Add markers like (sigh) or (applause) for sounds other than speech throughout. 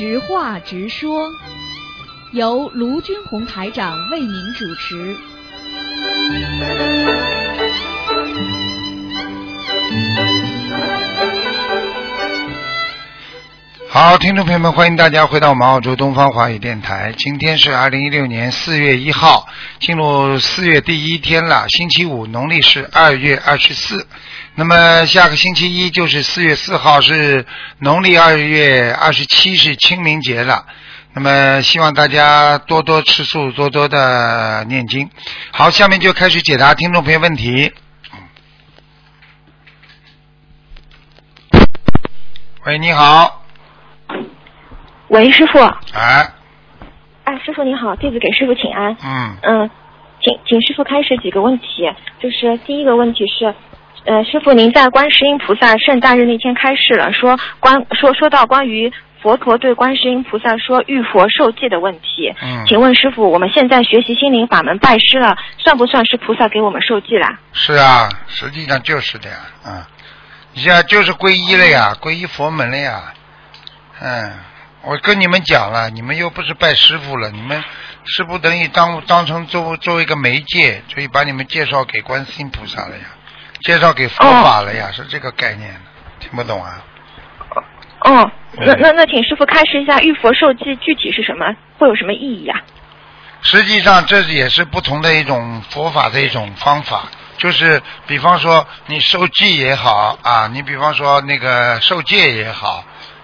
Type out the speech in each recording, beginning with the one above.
直话直说，由卢军红台长为您主持。好，听众朋友们，欢迎大家回到我们澳洲东方华语电台。今天是二零一六年四月一号，进入四月第一天了，星期五，农历是二月二十四。那么下个星期一就是四月四号，是农历二月二十七，是清明节了。那么希望大家多多吃素，多多的念经。好，下面就开始解答听众朋友问题。喂，你好。喂，师傅。哎。哎，师傅你好，弟子给师傅请安。嗯。嗯，请请师傅开始几个问题，就是第一个问题是，呃，师傅您在观世音菩萨圣诞日那天开示了，说关说说到关于佛陀对观世音菩萨说遇佛受戒的问题。嗯。请问师傅，我们现在学习心灵法门拜师了，算不算是菩萨给我们受戒啦？是啊，实际上就是的呀，嗯，你现在就是皈依了呀，皈依佛门了呀，嗯。我跟你们讲了，你们又不是拜师傅了，你们师傅等于当当成作作为一个媒介，所以把你们介绍给观世音菩萨了呀，介绍给佛法了呀，是这个概念，听不懂啊？哦，那那那，请师傅开示一下，玉佛受记具体是什么，会有什么意义啊？实际上，这也是不同的一种佛法的一种方法，就是比方说你受记也好啊，你比方说那个受戒也好。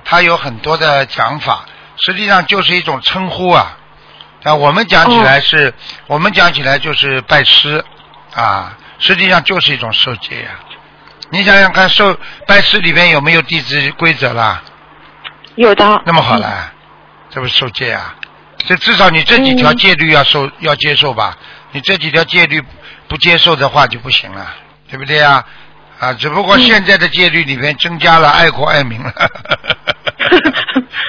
它有很多的讲法，实际上就是一种称呼啊。啊，我们讲起来是，我们讲起来就是拜师啊，实际上就是一种受戒呀。你想想看，受拜师里边有没有弟子规则啦？有的。那么好了，这不是受戒啊？这至少你这几条戒律要受要接受吧？你这几条戒律不接受的话就不行了，对不对啊？啊，只不过现在的戒律里面增加了爱国爱民了，(laughs)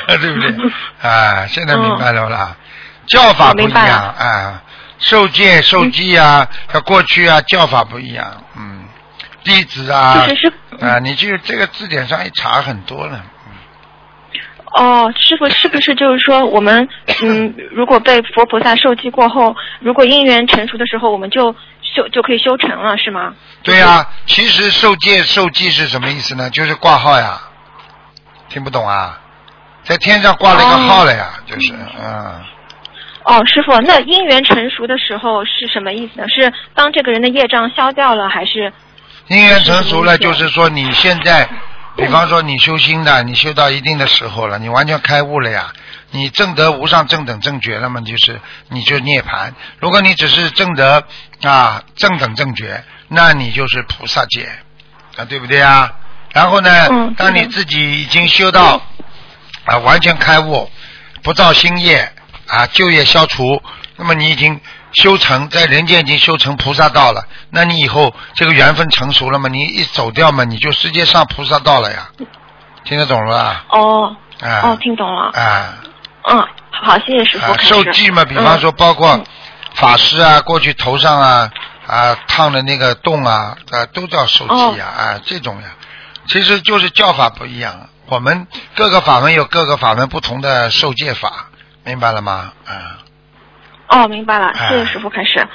对不对？啊，现在明白了啦，教法不一样啊，受戒受记啊，和过去啊教法不一样，嗯，弟子啊，啊，你就这个字典上一查很多了。哦，师傅是不是就是说我们嗯，如果被佛菩萨受记过后，如果因缘成熟的时候，我们就修就可以修成了，是吗？对呀，其实受戒受记是什么意思呢？就是挂号呀，听不懂啊？在天上挂了一个号了呀，就是嗯。哦，师傅，那因缘成熟的时候是什么意思呢？是当这个人的业障消掉了，还是？因缘成熟了，就是说你现在。比方说你修心的，你修到一定的时候了，你完全开悟了呀，你正得无上正等正觉，那么就是你就涅槃。如果你只是正得啊正等正觉，那你就是菩萨界啊，对不对啊？然后呢，当你自己已经修到啊完全开悟，不造新业啊旧业消除，那么你已经。修成在人间已经修成菩萨道了，那你以后这个缘分成熟了嘛？你一走掉嘛，你就直接上菩萨道了呀，听得懂了吧？哦，啊哦，听懂了。啊，嗯，好，谢谢师傅。受记嘛，比方说包括法师啊，过去头上啊啊烫的那个洞啊啊，都叫受记啊啊，这种呀，其实就是叫法不一样。我们各个法门有各个法门不同的受戒法，明白了吗？啊。哦，明白了，谢谢师傅开始。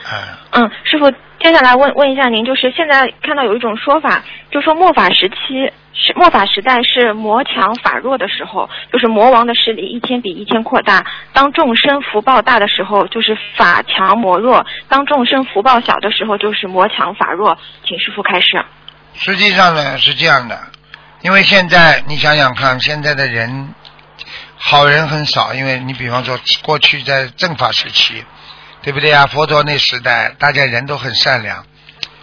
嗯，师傅，接下来问问一下您，就是现在看到有一种说法，就说末法时期是末法时代是魔强法弱的时候，就是魔王的势力一天比一天扩大。当众生福报大的时候，就是法强魔弱；当众生福报小的时候，就是魔强法弱。请师傅开始。实际上呢是这样的，因为现在你想想看，现在的人。好人很少，因为你比方说过去在正法时期，对不对啊？佛陀那时代，大家人都很善良。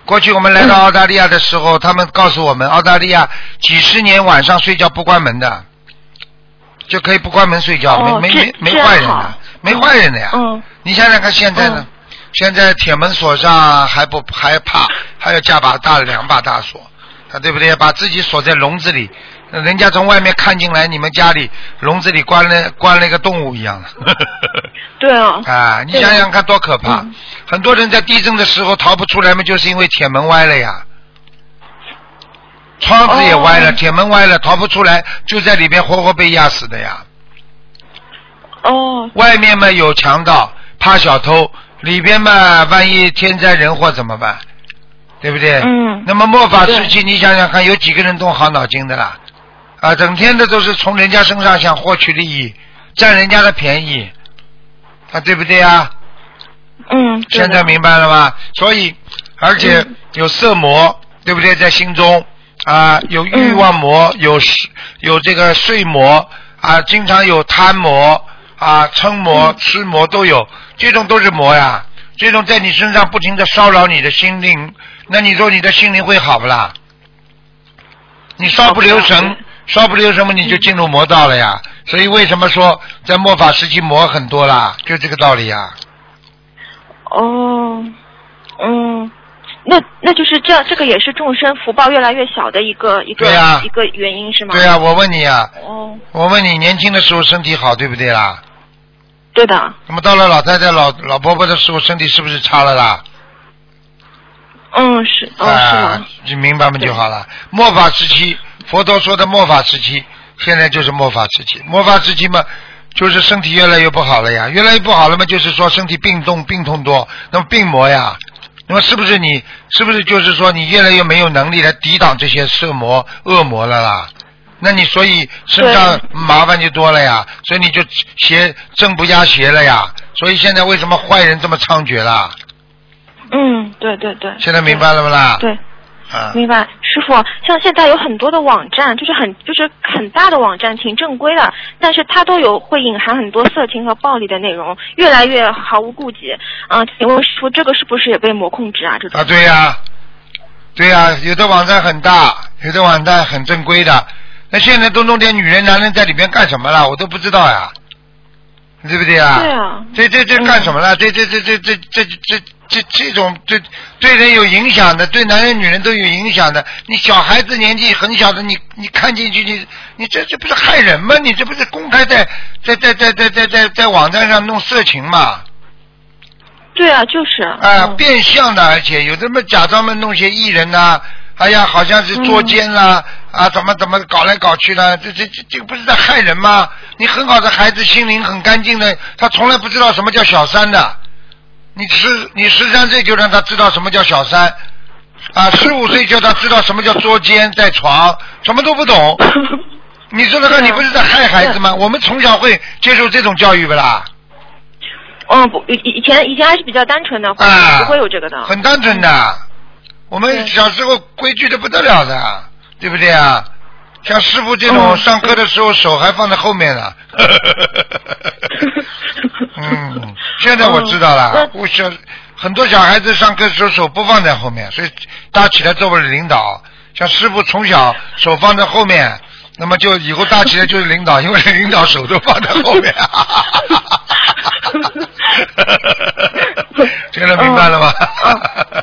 过去我们来到澳大利亚的时候，他们告诉我们，澳大利亚几十年晚上睡觉不关门的，就可以不关门睡觉，没没没没坏人的，没坏人的呀。你想想看现在呢？现在铁门锁上还不还怕，还要加把大两把大锁，啊，对不对？把自己锁在笼子里。人家从外面看进来，你们家里笼子里关了关了一个动物一样的。(laughs) 对啊。啊，你想想看多可怕！很多人在地震的时候逃不出来嘛，就是因为铁门歪了呀。窗子也歪了，铁门歪了，逃不出来，就在里边活活被压死的呀。哦。外面嘛有强盗怕小偷，里边嘛万一天灾人祸怎么办？对不对？嗯。那么末法时期，你想想看，有几个人动好脑筋的啦？啊，整天的都是从人家身上想获取利益，占人家的便宜，啊，对不对啊？嗯。现在明白了吧？所以，而且有色魔，对不对？在心中啊，有欲望魔，有有这个睡魔啊，经常有贪魔啊、嗔魔、痴魔都有，这种都是魔呀。这种在你身上不停的骚扰你的心灵，那你说你的心灵会好不啦？你稍不留神，稍不留神么你就进入魔道了呀。所以为什么说在末法时期魔很多啦？就这个道理呀。哦，嗯，那那就是这这个也是众生福报越来越小的一个一个一个原因是吗？对呀，我问你啊，哦，我问你年轻的时候身体好对不对啦？对的。那么到了老太太、老老婆婆的时候，身体是不是差了啦？嗯，是，哦，是吗？你明白吗就好了。末法时期，佛陀说的末法时期，现在就是末法时期。末法时期嘛，就是身体越来越不好了呀，越来越不好了嘛，就是说身体病痛、病痛多，那么病魔呀，那么是不是你，是不是就是说你越来越没有能力来抵挡这些色魔、恶魔了啦？那你所以身上麻烦就多了呀，所以你就邪正不压邪了呀，所以现在为什么坏人这么猖獗啦？嗯，对对对。现在明白了不啦？对。明白，师傅，像现在有很多的网站，就是很就是很大的网站，挺正规的，但是它都有会隐含很多色情和暴力的内容，越来越毫无顾忌。啊，请问师傅，这个是不是也被魔控制啊？这种啊，对呀，对呀，有的网站很大，有的网站很正规的，那现在都弄点女人、男人在里面干什么了？我都不知道呀，对不对啊？对啊，这这这干什么了？这这这这这这这。种对对人有影响的，对男人女人都有影响的。你小孩子年纪很小的，你你看进去，你你这这不是害人吗？你这不是公开在在在在在在在在网站上弄色情吗？对啊，就是。啊，变相的，而且有这么假装么弄些艺人呐。哎呀，好像是捉奸啦，啊，怎么怎么搞来搞去的，这这这这不是在害人吗？你很好的孩子，心灵很干净的，他从来不知道什么叫小三的。你十你十三岁就让他知道什么叫小三，啊，十五岁叫他知道什么叫捉奸在床，什么都不懂。(laughs) 你说那个你不是在害孩子吗？我们从小会接受这种教育不啦？嗯，不，以以前以前还是比较单纯的，不会有这个的。很单纯的。我们小时候规矩的不得了的，对不对啊？像师傅这种上课的时候手还放在后面呢。(laughs) 嗯，现在我知道了。我小很多小孩子上课的时候手不放在后面，所以大起来做我的领导。像师傅从小手放在后面，那么就以后大起来就是领导，因为领导手都放在后面。现 (laughs) 在明白了吗？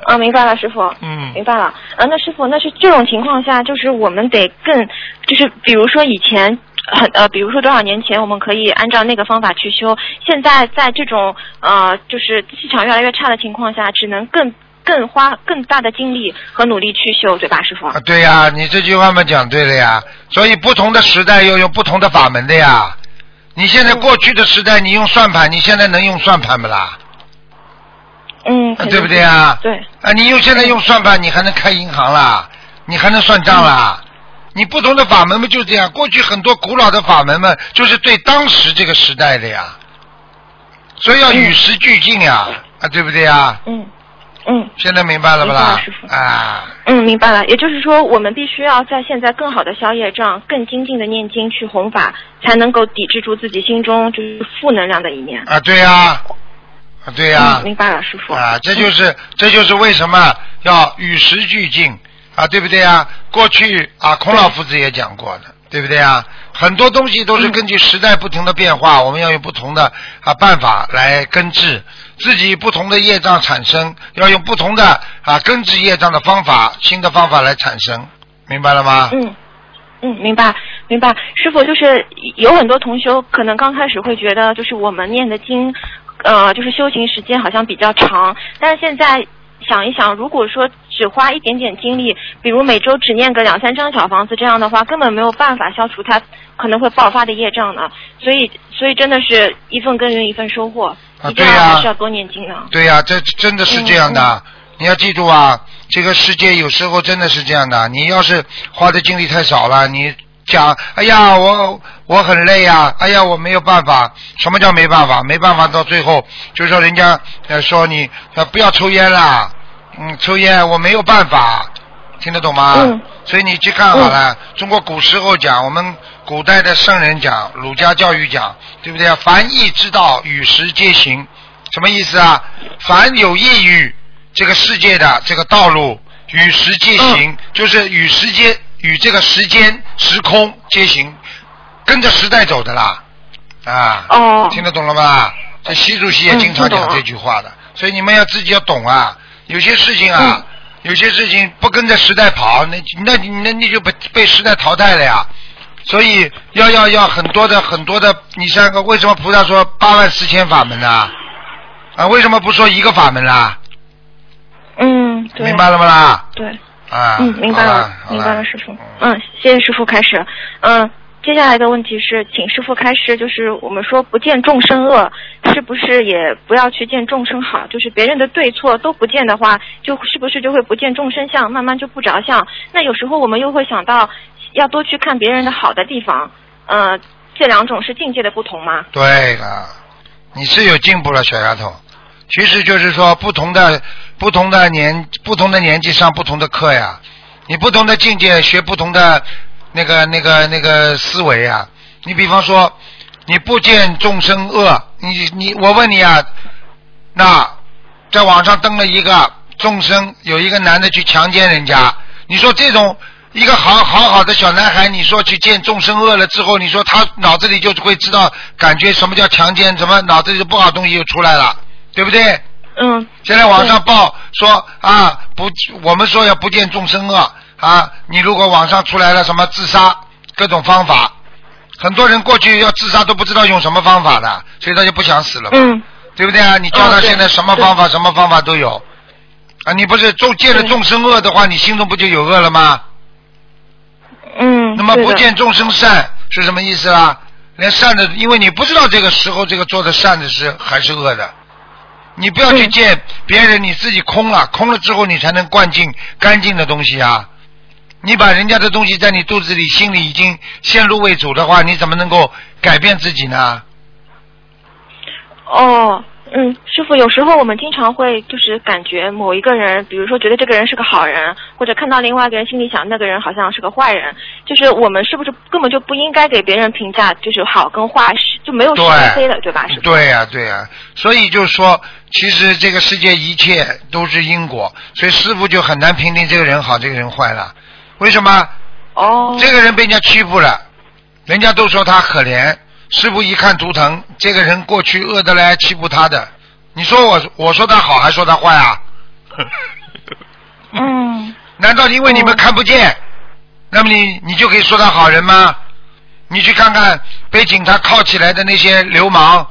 啊，明白了，师傅。嗯，明白了。啊，那师傅，那是这种情况下，就是我们得更，就是比如说以前很呃，比如说多少年前，我们可以按照那个方法去修。现在在这种呃，就是气场越来越差的情况下，只能更更花更大的精力和努力去修，对吧，师傅？啊，对呀，你这句话嘛讲对了呀。所以不同的时代要用不同的法门的呀。你现在过去的时代，你用算盘，你现在能用算盘不啦？嗯，对不对啊？对。啊，你用现在用算盘，你还能开银行啦？你还能算账啦？你不同的法门嘛，就是这样。过去很多古老的法门嘛，就是对当时这个时代的呀，所以要与时俱进呀，啊，对不对呀？嗯嗯。现在明白了吧啦？师傅。啊。嗯，明白了。也就是说，我们必须要在现在更好的消业障，更精进的念经去弘法，才能够抵制住自己心中就是负能量的一面。啊，对呀。啊，对呀，明白了，师傅。啊，这就是这就是为什么要与时俱进啊，对不对啊？过去啊，孔老夫子也讲过的，对不对啊？很多东西都是根据时代不停的变化，我们要用不同的啊办法来根治自己不同的业障产生，要用不同的啊根治业障的方法，新的方法来产生，明白了吗？嗯嗯，明白明白。师傅就是有很多同修可能刚开始会觉得，就是我们念的经。呃，就是修行时间好像比较长，但是现在想一想，如果说只花一点点精力，比如每周只念个两三张小房子，这样的话根本没有办法消除他可能会爆发的业障呢。所以，所以真的是一份耕耘一份收获，一定要还是要多念经呢。对呀，这真的是这样的。你要记住啊，这个世界有时候真的是这样的。你要是花的精力太少了，你讲，哎呀，我我很累呀，哎呀，我没有办法。什么叫没办法？没办法到最后，就是说人家说你不要抽烟啦。嗯，抽烟我没有办法，听得懂吗？嗯。所以你去看好了，中国古时候讲，我们古代的圣人讲，儒家教育讲，对不对？凡易之道，与时皆行。什么意思啊？凡有益于这个世界的这个道路，与时皆行，就是与时间、与这个时间、时空皆行，跟着时代走的啦。啊。哦。听得懂了吗？这习主席也经常讲这句话的，所以你们要自己要懂啊。有些事情啊，有些事情不跟着时代跑，那那那你就被被时代淘汰了呀。所以要要要很多的很多的，你像个为什么菩萨说八万四千法门呢？啊，为什么不说一个法门啦？嗯，对明白了吗啦？对。啊。嗯，明白了，明白了，师傅。嗯，谢谢师傅开始。嗯。接下来的问题是，请师傅开示，就是我们说不见众生恶，是不是也不要去见众生好？就是别人的对错都不见的话，就是不是就会不见众生相，慢慢就不着相？那有时候我们又会想到，要多去看别人的好的地方。呃，这两种是境界的不同吗？对了，你是有进步了，小丫头。其实就是说，不同的不同的年不同的年纪上不同的课呀，你不同的境界学不同的。那个、那个、那个思维啊！你比方说，你不见众生恶，你你我问你啊，那在网上登了一个众生，有一个男的去强奸人家，你说这种一个好好好的小男孩，你说去见众生恶了之后，你说他脑子里就会知道感觉什么叫强奸，什么脑子里的不好东西就出来了，对不对？嗯。现在网上报说啊，不，我们说要不见众生恶。啊，你如果网上出来了什么自杀各种方法，很多人过去要自杀都不知道用什么方法的，所以他就不想死了嘛，对不对啊？你叫他现在什么方法什么方法都有，啊，你不是众见了众生恶的话，你心中不就有恶了吗？嗯。那么不见众生善是什么意思啊？连善的，因为你不知道这个时候这个做的善的是还是恶的。你不要去见别人，你自己空了，空了之后你才能灌进干净的东西啊。你把人家的东西在你肚子里、心里已经先入为主的话，你怎么能够改变自己呢？哦，嗯，师傅，有时候我们经常会就是感觉某一个人，比如说觉得这个人是个好人，或者看到另外一个人心里想那个人好像是个坏人，就是我们是不是根本就不应该给别人评价，就是好跟坏是就没有是非的，对吧？是。对呀，对呀，所以就是说，其实这个世界一切都是因果，所以师傅就很难评定这个人好，这个人坏了。为什么？哦。这个人被人家欺负了，人家都说他可怜。师傅一看图腾，这个人过去恶的来欺负他的，你说我我说他好还说他坏啊？(laughs) 嗯。难道因为你们看不见，那么你你就可以说他好人吗？你去看看被警察铐起来的那些流氓，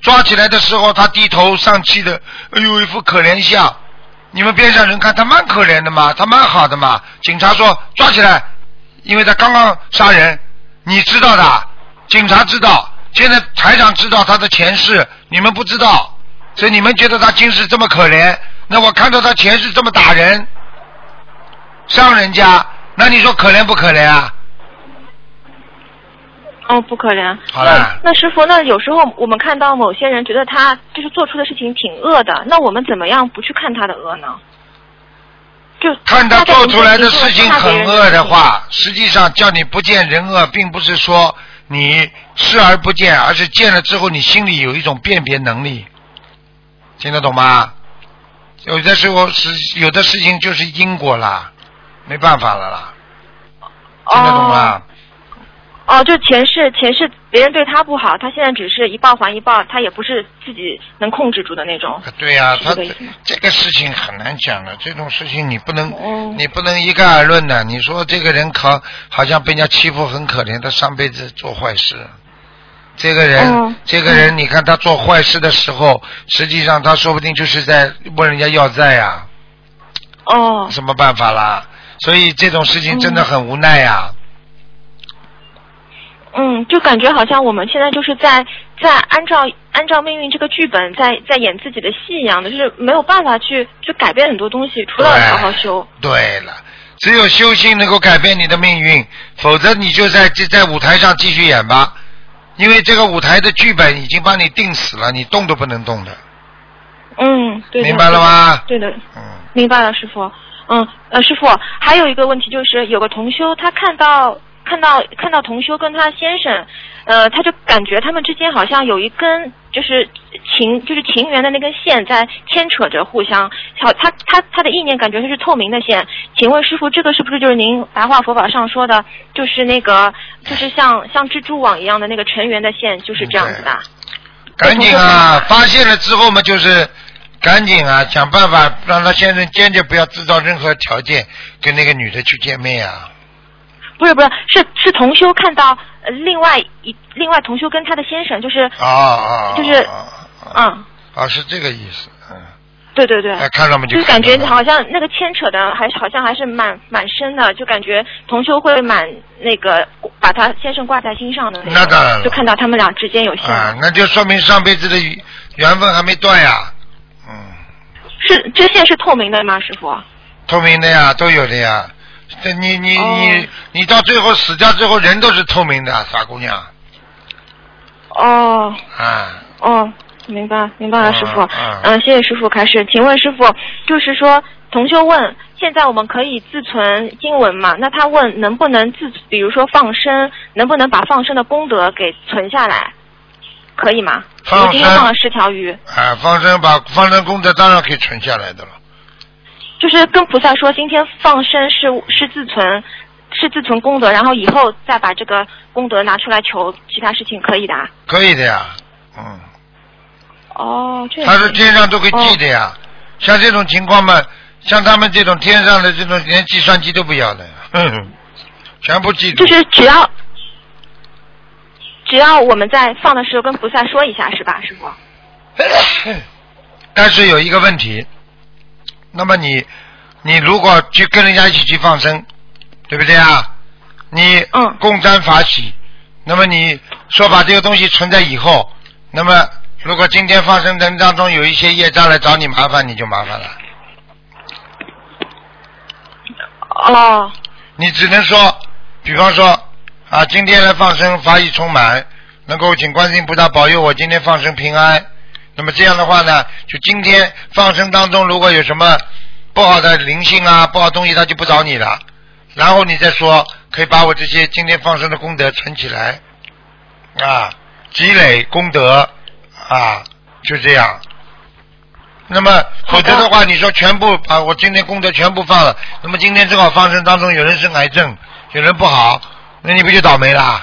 抓起来的时候他低头丧气的，哎呦一副可怜相。你们边上人看他蛮可怜的嘛，他蛮好的嘛。警察说抓起来，因为他刚刚杀人，你知道的，警察知道，现在台长知道他的前世，你们不知道，所以你们觉得他今世这么可怜，那我看到他前世这么打人，伤人家，那你说可怜不可怜啊？哦，不可怜。好了。那师傅，那有时候我们看到某些人觉得他就是做出的事情挺恶的，那我们怎么样不去看他的恶呢？就看他做出来的事情很恶的话，实际上叫你不见人恶，并不是说你视而不见，而是见了之后你心里有一种辨别能力，听得懂吗？有的时候是有的事情就是因果啦，没办法了啦，听得懂吗？哦，就前世前世别人对他不好，他现在只是一报还一报，他也不是自己能控制住的那种。对呀，他这个事情很难讲的，这种事情你不能你不能一概而论的。你说这个人可好像被人家欺负很可怜，他上辈子做坏事。这个人这个人，你看他做坏事的时候，实际上他说不定就是在问人家要债呀。哦。什么办法啦？所以这种事情真的很无奈呀。嗯，就感觉好像我们现在就是在在按照按照命运这个剧本在在演自己的戏一样的，就是没有办法去去改变很多东西，除了好好修。对了，只有修心能够改变你的命运，否则你就在在舞台上继续演吧，因为这个舞台的剧本已经帮你定死了，你动都不能动的。嗯，对。明白了吗？对的。嗯。明白了，师傅。嗯，呃，师傅，还有一个问题就是，有个同修他看到。看到看到同修跟他先生，呃，他就感觉他们之间好像有一根就是情就是情缘的那根线在牵扯着互相。好，他他他的意念感觉它是透明的线。请问师傅，这个是不是就是您白话佛法上说的，就是那个就是像像蜘蛛网一样的那个成缘的线，就是这样子的？赶紧啊！发现了之后嘛，就是赶紧啊，想办法让他先生坚决不要制造任何条件跟那个女的去见面啊。不是不是是是同修看到另外一另外同修跟他的先生就是啊啊就是嗯。啊是这个意思嗯。对对对。看到没就感觉好像那个牵扯的还好像还是蛮蛮深的就感觉同修会蛮那个把他先生挂在心上的那当然就看到他们俩之间有些啊那就说明上辈子的缘分还没断呀嗯。是这线是透明的吗师傅？透明的呀都有的呀。这你你你你到最后死掉之后，人都是透明的，傻姑娘。哦。啊。哦，明白明白了，师傅。嗯，谢谢师傅开始。请问师傅，就是说，同修问，现在我们可以自存经文吗？那他问能不能自，比如说放生，能不能把放生的功德给存下来？可以吗？放生。今天放了十条鱼。啊，放生把放生功德当然可以存下来的了。就是跟菩萨说，今天放生是是自存，是自存功德，然后以后再把这个功德拿出来求其他事情，可以的。可以的呀，嗯。哦，这他说天上都会记的呀，像这种情况嘛，像他们这种天上的这种连计算机都不要的，(laughs) 全部记住。就是只要只要我们在放的时候跟菩萨说一下，是吧，师傅？(coughs) 但是有一个问题。那么你，你如果去跟人家一起去放生，对不对啊？你共沾法喜。那么你说把这个东西存在以后，那么如果今天放生人当中有一些业障来找你麻烦，你就麻烦了。哦。你只能说，比方说啊，今天来放生法喜充满，能够请观世音菩萨保佑我今天放生平安。那么这样的话呢，就今天放生当中如果有什么不好的灵性啊、不好东西，他就不找你了。然后你再说，可以把我这些今天放生的功德存起来啊，积累功德啊，就这样。那么否则的话，你说全部把我今天功德全部放了，那么今天正好放生当中有人生癌症，有人不好，那你不就倒霉了？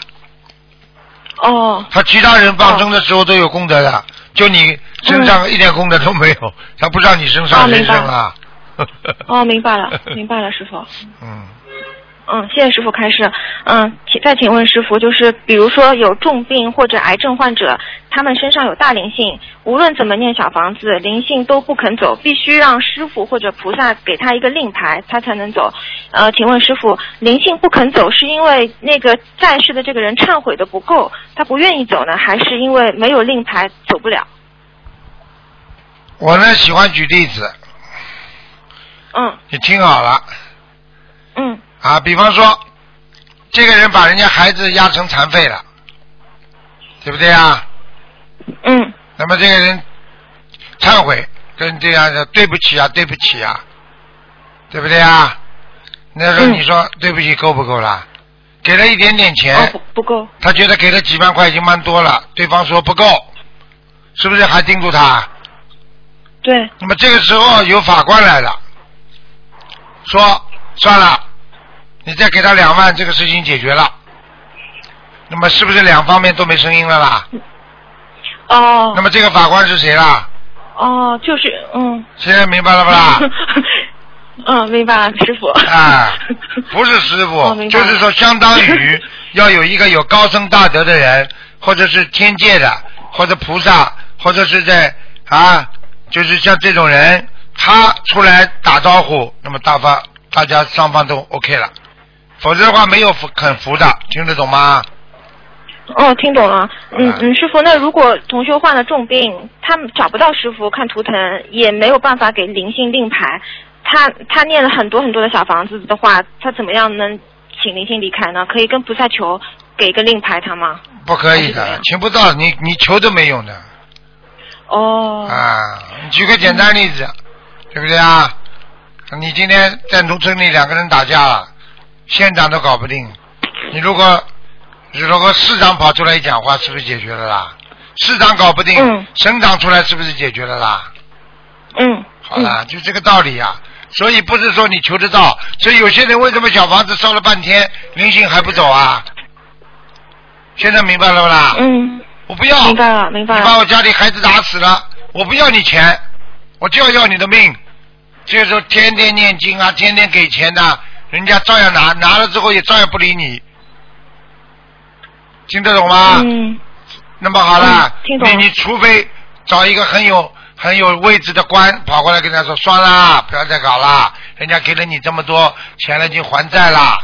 哦。他其他人放生的时候都有功德的。就你身上一点功德都没有，他不知道你身上人生啊。哦，明白了，明白了，师傅。(laughs) 嗯。嗯，谢谢师傅开示。嗯，请再请问师傅，就是比如说有重病或者癌症患者，他们身上有大灵性，无论怎么念小房子，灵性都不肯走，必须让师傅或者菩萨给他一个令牌，他才能走。呃，请问师傅，灵性不肯走，是因为那个在世的这个人忏悔的不够，他不愿意走呢，还是因为没有令牌走不了？我呢喜欢举例子。嗯。你听好了。嗯。啊，比方说，这个人把人家孩子压成残废了，对不对啊？嗯。那么这个人忏悔，跟这样的对不起啊，对不起啊，对不对啊？那时候你说对不起够不够啦？给了一点点钱，不不够。他觉得给了几万块已经蛮多了，对方说不够，是不是还叮嘱他？对。那么这个时候有法官来了，说算了。你再给他两万，这个事情解决了。那么是不是两方面都没声音了啦？哦。那么这个法官是谁啦？哦，就是嗯。现在明白了不啦？(laughs) 嗯，明白了，师傅。啊，不是师傅，就是说，相当于 (laughs) 要有一个有高僧大德的人，或者是天界的，或者菩萨，或者是在啊，就是像这种人他出来打招呼，那么大方大家双方都 OK 了，否则的话没有服肯服的，听得懂吗？哦，听懂了。嗯嗯，师傅，那如果同学患了重病，他找不到师傅看图腾，也没有办法给灵性令牌，他他念了很多很多的小房子的话，他怎么样能请灵性离开呢？可以跟菩萨求给个令牌他吗？不可以的，请不到，你你求都没用的。哦。啊，举个简单例子，对不对啊？你今天在农村里两个人打架了，县长都搞不定，你如果。如果市长跑出来一讲话，是不是解决了啦？市长搞不定，省长出来是不是解决了啦？嗯。好了，就这个道理呀。所以不是说你求得到，所以有些人为什么小房子烧了半天，灵性还不走啊？现在明白了不啦？嗯。我不要。明白了，明白了。你把我家里孩子打死了，我不要你钱，我就要要你的命。就是说，天天念经啊，天天给钱的，人家照样拿，拿了之后也照样不理你。听得懂吗？嗯。那么好了，你你除非找一个很有很有位置的官跑过来跟他说，算了，不要再搞了，人家给了你这么多钱了，已经还债了，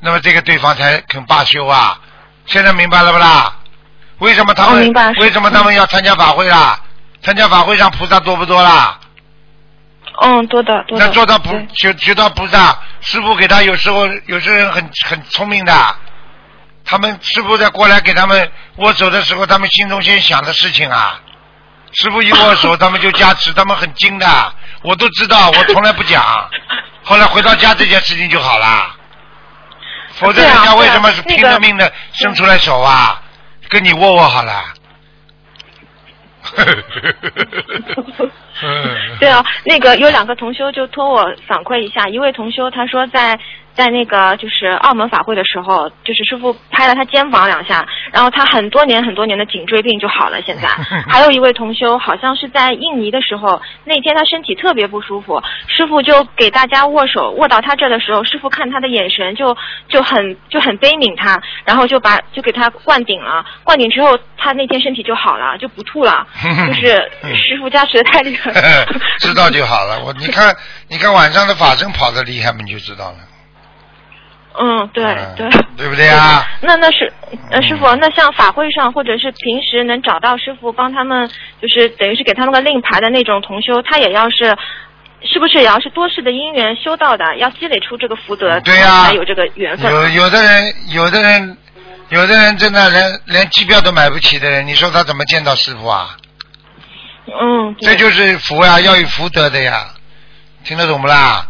那么这个对方才肯罢休啊。现在明白了不啦？为什么他们为什么他们要参加法会啦？参加法会上菩萨多不多啦？嗯，多的多的。那做到菩学学到菩萨，师傅给他有时候有些人很很聪明的。他们师傅在过来给他们握手的时候，他们心中先想的事情啊。师傅一握手，(laughs) 他们就加持，他们很精的，我都知道，我从来不讲。后来回到家，这件事情就好了。否则人家为什么是拼了命的伸出来手啊？跟你握握好了。(laughs) 对啊，那个有两个同修就托我反馈一下，一位同修他说在。在那个就是澳门法会的时候，就是师傅拍了他肩膀两下，然后他很多年很多年的颈椎病就好了。现在 (laughs) 还有一位同修，好像是在印尼的时候，那天他身体特别不舒服，师傅就给大家握手，握到他这的时候，师傅看他的眼神就就很就很悲悯他，然后就把就给他灌顶了，灌顶之后他那天身体就好了，就不吐了，(laughs) 就是师傅加持的太厉害。知道就好了，我你看你看晚上的法身跑的厉害嘛，你就知道了。嗯，对对，对不对啊？那那是，呃，师傅，那像法会上或者是平时能找到师傅帮他们，就是等于是给他们个令牌的那种同修，他也要是，是不是也要是多世的因缘修到的，要积累出这个福德，对呀，才有这个缘分。有有的人，有的人，有的人真的连连机票都买不起的人，你说他怎么见到师傅啊？嗯，这就是福呀，要有福德的呀，听得懂不啦？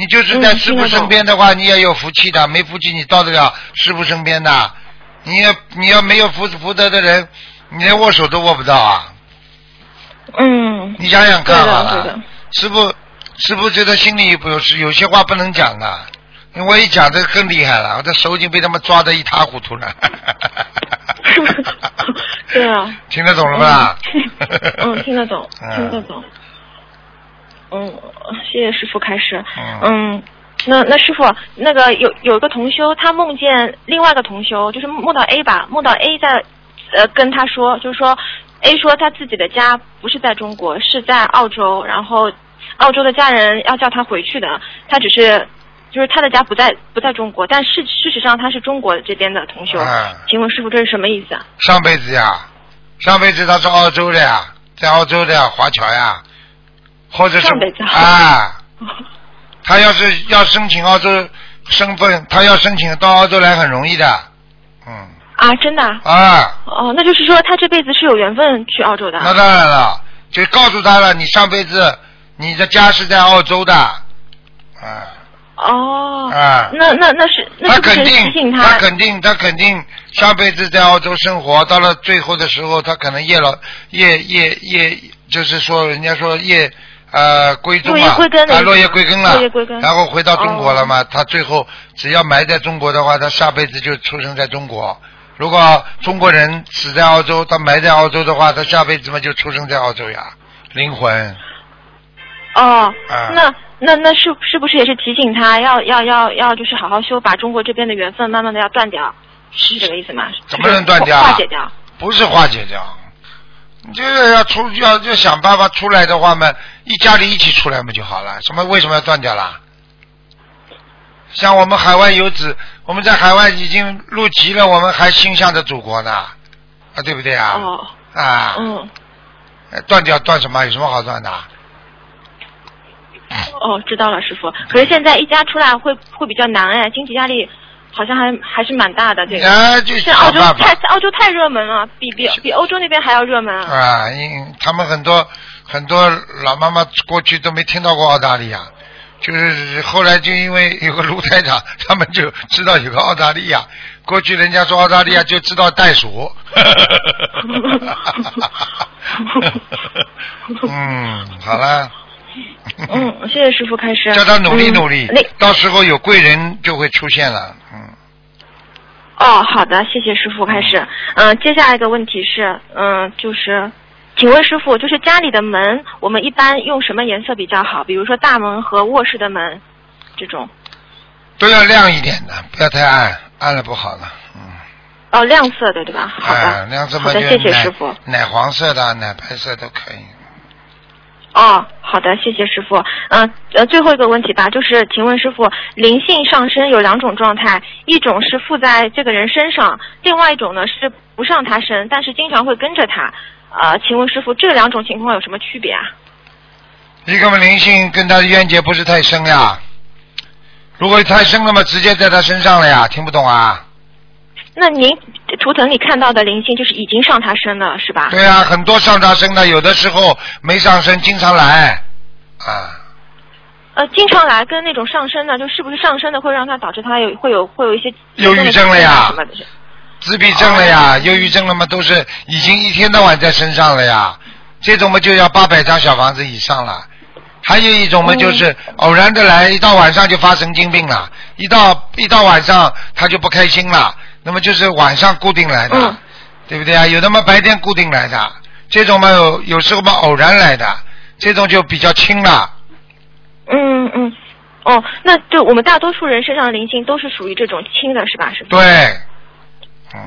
你就是在师傅身边的话，你也有福气的。没福气，你到得了师傅身边的。你要你要没有福福德的人，你连握手都握不到啊。嗯。你想想看好了，师傅师傅觉得心里不是有些话不能讲啊，我一讲这更厉害了，我的手已经被他们抓得一塌糊涂了。(laughs) 对啊。(laughs) 听得懂了吧？嗯，听得懂，听得懂。(laughs) 嗯，谢谢师傅开始。嗯，那那师傅，那个有有一个同修，他梦见另外一个同修，就是梦到 A 吧，梦到 A 在呃跟他说，就是说 A 说他自己的家不是在中国，是在澳洲，然后澳洲的家人要叫他回去的，他只是就是他的家不在不在中国，但事事实上他是中国这边的同修。请问师傅这是什么意思啊？上辈子呀，上辈子他是澳洲的呀，在澳洲的呀，华侨呀。或者是啊，(laughs) 他要是要申请澳洲身份，他要申请到澳洲来很容易的，嗯。啊，真的。啊。哦，那就是说他这辈子是有缘分去澳洲的。那当然了，就告诉他了，你上辈子你的家是在澳洲的，啊。哦。啊。那那那是那是提醒他。他肯定他肯定上辈子在澳洲生活，到了最后的时候，他可能业了业业业，就是说人家说业。呃，归宗啊，他落叶归根了，落叶归根然后回到中国了嘛？他最后只要埋在中国的话，他下辈子就出生在中国。如果中国人死在澳洲，他埋在澳洲的话，他下辈子嘛就出生在澳洲呀，灵魂。哦，那那那是是不是也是提醒他要要要要就是好好修，把中国这边的缘分慢慢的要断掉，是这个意思吗？怎么能断掉？化解掉？不是化解掉。你就是要出要要想办法出来的话嘛，一家里一起出来嘛就好了。什么为什么要断掉啦？像我们海外游子，我们在海外已经入籍了，我们还心向着祖国呢，啊，对不对啊？哦。啊。嗯。断掉断什么？有什么好断的？哦，知道了，师傅。可是现在一家出来会会比较难哎，经济压力好像还还是蛮大的，对。啊，就在澳洲太澳洲太热门了，比比比欧洲那边还要热门。啊，因他们很多很多老妈妈过去都没听到过澳大利亚，就是后来就因为有个卢台长，(laughs) 他们就知道有个澳大利亚。过去人家说澳大利亚就知道袋鼠。(laughs) (laughs) 嗯，好了。嗯，谢谢师傅开始。叫他努力努力，到时候有贵人就会出现了。嗯。哦，好的，谢谢师傅开始。嗯，接下来一个问题是，嗯，就是，请问师傅，就是家里的门，我们一般用什么颜色比较好？比如说大门和卧室的门，这种。都要亮一点的，不要太暗，暗了不好了。嗯。哦，亮色的对吧？好的。亮色好的，谢谢师傅。奶黄色的、奶白色都可以。哦，好的，谢谢师傅。嗯，呃，最后一个问题吧，就是请问师傅，灵性上升有两种状态，一种是附在这个人身上，另外一种呢是不上他身，但是经常会跟着他。呃，请问师傅，这两种情况有什么区别啊？一个嘛，灵性跟他的冤结不是太深呀，如果太深了嘛，直接在他身上了呀，听不懂啊？那您图腾里看到的灵性就是已经上他身了，是吧？对啊，很多上他身的，有的时候没上身，经常来啊。呃，经常来跟那种上身的，就是不是上身的会让他导致他有会有会有一些忧郁症了呀？什自闭症了呀？忧郁症了嘛？都是已经一天到晚在身上了呀。这种嘛就要八百张小房子以上了。还有一种嘛就是偶然的来，一到晚上就发神经病了，一到一到晚上他就不开心了。那么就是晚上固定来的，对不对啊？有的嘛白天固定来的，这种嘛有有时候嘛偶然来的，这种就比较轻了。嗯嗯，哦，那就我们大多数人身上的灵性都是属于这种轻的，是吧？是。对。嗯。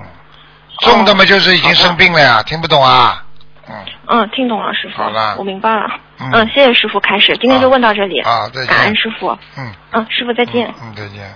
重的嘛就是已经生病了呀，听不懂啊？嗯。嗯，听懂了，师傅。好了。我明白了。嗯，谢谢师傅，开始，今天就问到这里。啊，再见。感恩师傅。嗯。嗯，师傅再见。嗯，再见。